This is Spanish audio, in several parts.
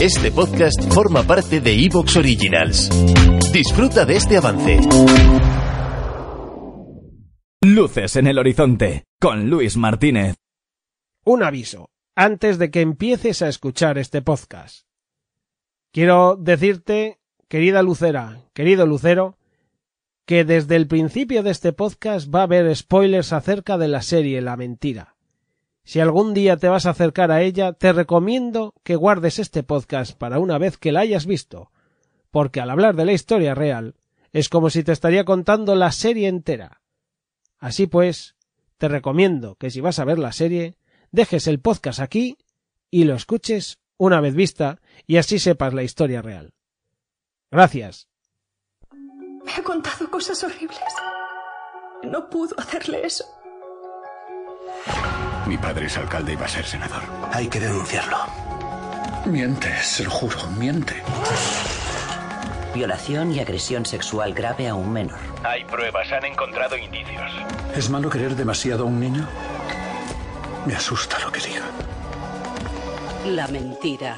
Este podcast forma parte de Evox Originals. Disfruta de este avance. Luces en el horizonte con Luis Martínez. Un aviso antes de que empieces a escuchar este podcast. Quiero decirte, querida Lucera, querido Lucero, que desde el principio de este podcast va a haber spoilers acerca de la serie La Mentira. Si algún día te vas a acercar a ella, te recomiendo que guardes este podcast para una vez que la hayas visto, porque al hablar de la historia real, es como si te estaría contando la serie entera. Así pues, te recomiendo que si vas a ver la serie, dejes el podcast aquí y lo escuches una vez vista y así sepas la historia real. Gracias. Me ha contado cosas horribles. No pudo hacerle eso. Mi padre es alcalde y va a ser senador. Hay que denunciarlo. Miente, se lo juro, miente. Violación y agresión sexual grave a un menor. Hay pruebas, han encontrado indicios. ¿Es malo querer demasiado a un niño? Me asusta lo que diga. La mentira.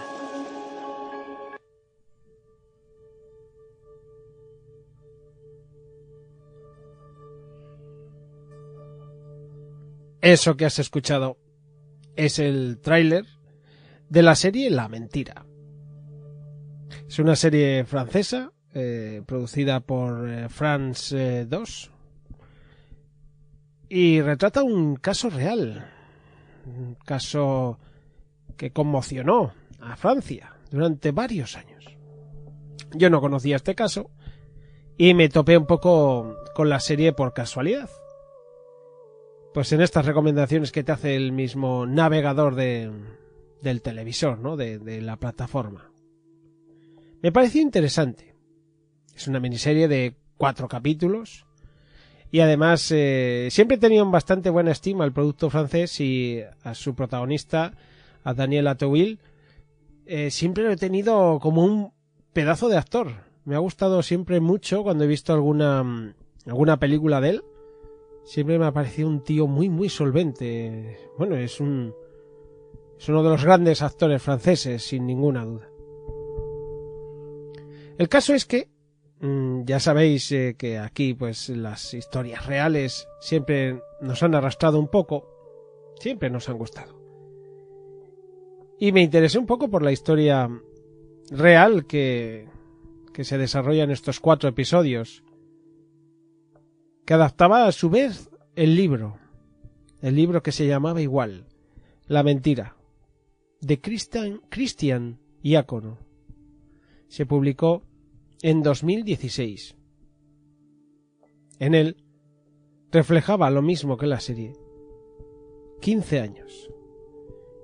Eso que has escuchado es el tráiler de la serie La Mentira. Es una serie francesa eh, producida por eh, France 2 y retrata un caso real, un caso que conmocionó a Francia durante varios años. Yo no conocía este caso y me topé un poco con la serie por casualidad pues en estas recomendaciones que te hace el mismo navegador de, del televisor, ¿no? De, de, la plataforma. Me pareció interesante. Es una miniserie de cuatro capítulos y además eh, siempre he tenido bastante buena estima al producto francés y a su protagonista, a Daniel Atouil, eh, siempre lo he tenido como un pedazo de actor. Me ha gustado siempre mucho cuando he visto alguna alguna película de él siempre me ha parecido un tío muy, muy solvente. Bueno, es un. Es uno de los grandes actores franceses, sin ninguna duda. El caso es que. Mmm, ya sabéis eh, que aquí, pues, las historias reales siempre nos han arrastrado un poco. Siempre nos han gustado. Y me interesé un poco por la historia real que, que se desarrolla en estos cuatro episodios que adaptaba a su vez el libro, el libro que se llamaba igual, La mentira, de Christian, Christian Iácono. Se publicó en 2016. En él reflejaba lo mismo que la serie. 15 años.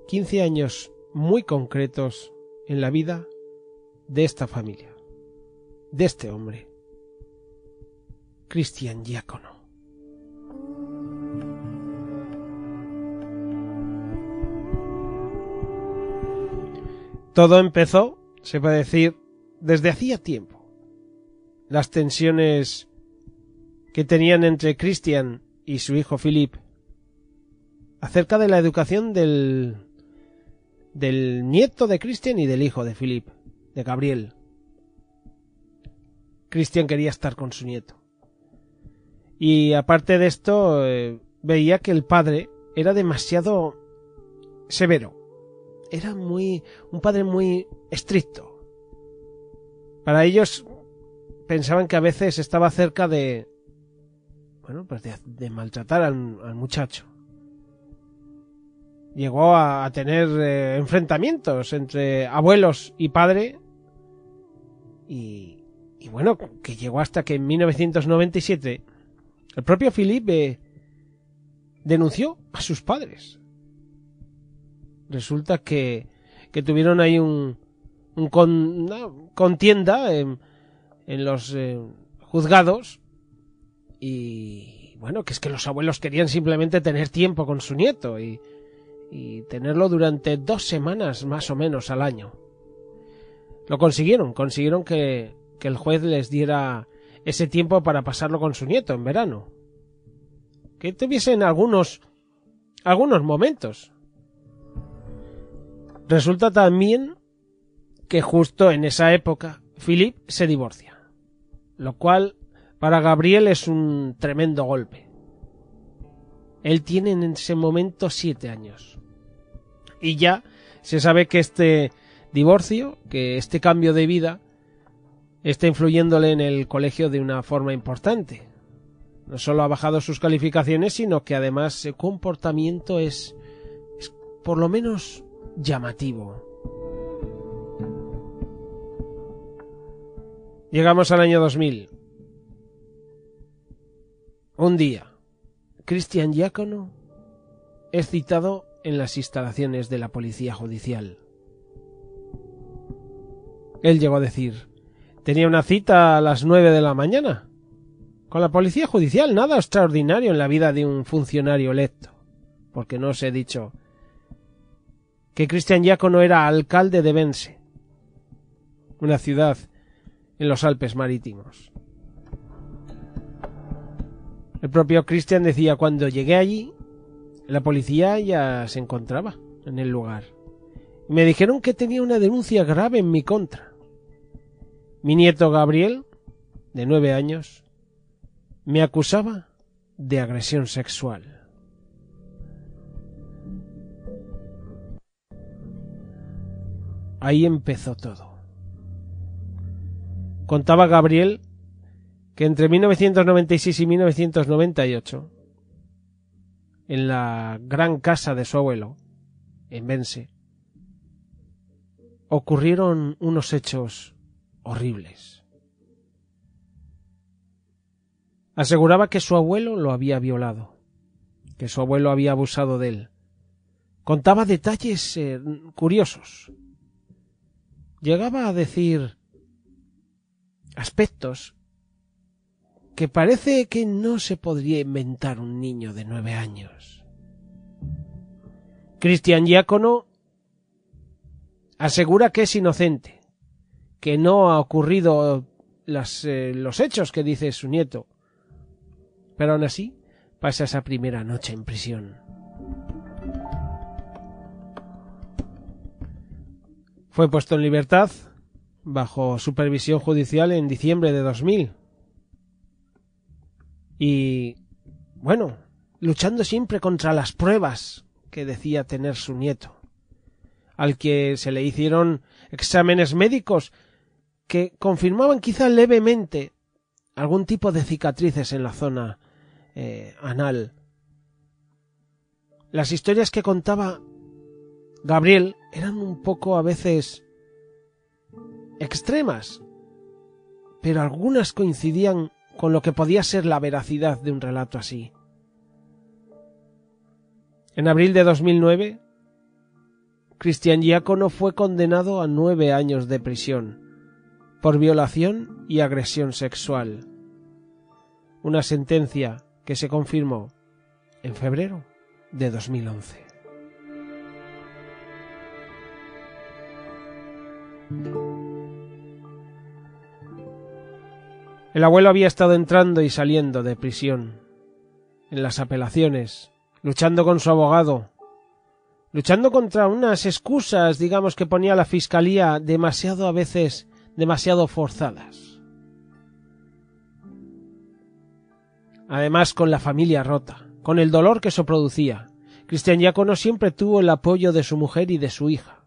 15 años muy concretos en la vida de esta familia, de este hombre. Cristian Diácono. Todo empezó, se puede decir, desde hacía tiempo. Las tensiones que tenían entre Christian y su hijo Philip acerca de la educación del del nieto de Christian y del hijo de Philip, de Gabriel. Christian quería estar con su nieto. Y aparte de esto, eh, veía que el padre era demasiado severo. Era muy. un padre muy estricto. Para ellos pensaban que a veces estaba cerca de. bueno, pues de, maltratar al, muchacho. Llegó a, a tener eh, enfrentamientos entre abuelos y padre. Y, y bueno, que llegó hasta que en 1997 el propio Felipe denunció a sus padres. Resulta que, que tuvieron ahí un, un una contienda en, en los eh, juzgados y bueno, que es que los abuelos querían simplemente tener tiempo con su nieto y, y tenerlo durante dos semanas más o menos al año. Lo consiguieron, consiguieron que, que el juez les diera ese tiempo para pasarlo con su nieto en verano. Que tuviesen algunos algunos momentos. Resulta también que justo en esa época Philip se divorcia, lo cual para Gabriel es un tremendo golpe. Él tiene en ese momento siete años. Y ya se sabe que este divorcio, que este cambio de vida, está influyéndole en el colegio de una forma importante. No solo ha bajado sus calificaciones, sino que además su comportamiento es, por lo menos llamativo. Llegamos al año 2000. Un día, Cristian Giacono es citado en las instalaciones de la Policía Judicial. Él llegó a decir, tenía una cita a las nueve de la mañana. Con la Policía Judicial, nada extraordinario en la vida de un funcionario electo. Porque no os he dicho que Cristian Giacono era alcalde de Bense, una ciudad en los Alpes marítimos. El propio Cristian decía cuando llegué allí, la policía ya se encontraba en el lugar. Me dijeron que tenía una denuncia grave en mi contra. Mi nieto Gabriel, de nueve años, me acusaba de agresión sexual. Ahí empezó todo. Contaba Gabriel que entre 1996 y 1998, en la gran casa de su abuelo, en Bense, ocurrieron unos hechos horribles. Aseguraba que su abuelo lo había violado, que su abuelo había abusado de él. Contaba detalles eh, curiosos. Llegaba a decir aspectos que parece que no se podría inventar un niño de nueve años. Cristian Giacono asegura que es inocente, que no ha ocurrido eh, los hechos que dice su nieto, pero aún así pasa esa primera noche en prisión. Fue puesto en libertad bajo supervisión judicial en diciembre de 2000. Y, bueno, luchando siempre contra las pruebas que decía tener su nieto, al que se le hicieron exámenes médicos que confirmaban quizá levemente algún tipo de cicatrices en la zona eh, anal. Las historias que contaba Gabriel eran un poco a veces extremas, pero algunas coincidían con lo que podía ser la veracidad de un relato así. En abril de 2009, Cristian Giacono fue condenado a nueve años de prisión por violación y agresión sexual. Una sentencia que se confirmó en febrero de 2011. El abuelo había estado entrando y saliendo de prisión, en las apelaciones, luchando con su abogado, luchando contra unas excusas, digamos, que ponía la fiscalía demasiado a veces demasiado forzadas. además con la familia rota, con el dolor que eso producía. Cristian Diácono siempre tuvo el apoyo de su mujer y de su hija.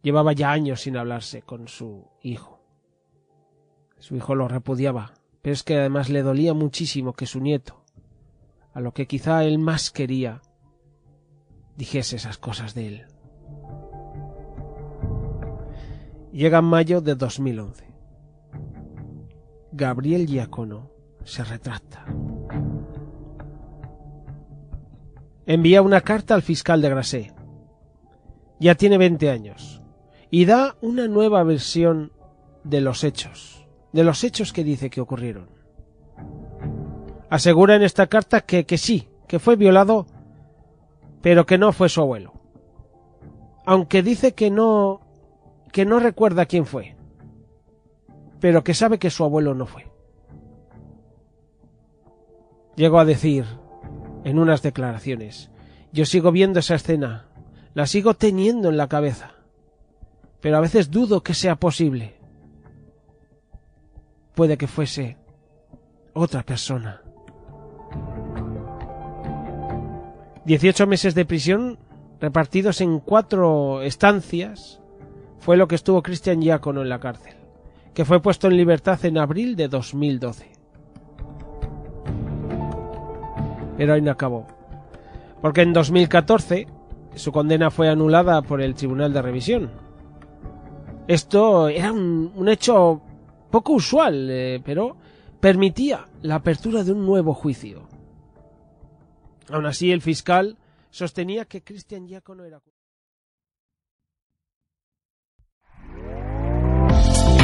Llevaba ya años sin hablarse con su hijo. Su hijo lo repudiaba, pero es que además le dolía muchísimo que su nieto, a lo que quizá él más quería, dijese esas cosas de él. Llega mayo de 2011. Gabriel Giacono se retracta. Envía una carta al fiscal de Grasé. Ya tiene 20 años. Y da una nueva versión de los hechos. De los hechos que dice que ocurrieron. Asegura en esta carta que, que sí, que fue violado, pero que no fue su abuelo. Aunque dice que no, que no recuerda quién fue, pero que sabe que su abuelo no fue. Llegó a decir en unas declaraciones, yo sigo viendo esa escena, la sigo teniendo en la cabeza, pero a veces dudo que sea posible. Puede que fuese otra persona. Dieciocho meses de prisión repartidos en cuatro estancias fue lo que estuvo Cristian Giacono en la cárcel, que fue puesto en libertad en abril de 2012. Pero ahí no acabó, porque en 2014 su condena fue anulada por el Tribunal de Revisión. Esto era un, un hecho poco usual, eh, pero permitía la apertura de un nuevo juicio. Aún así, el fiscal sostenía que Cristian Giacono era.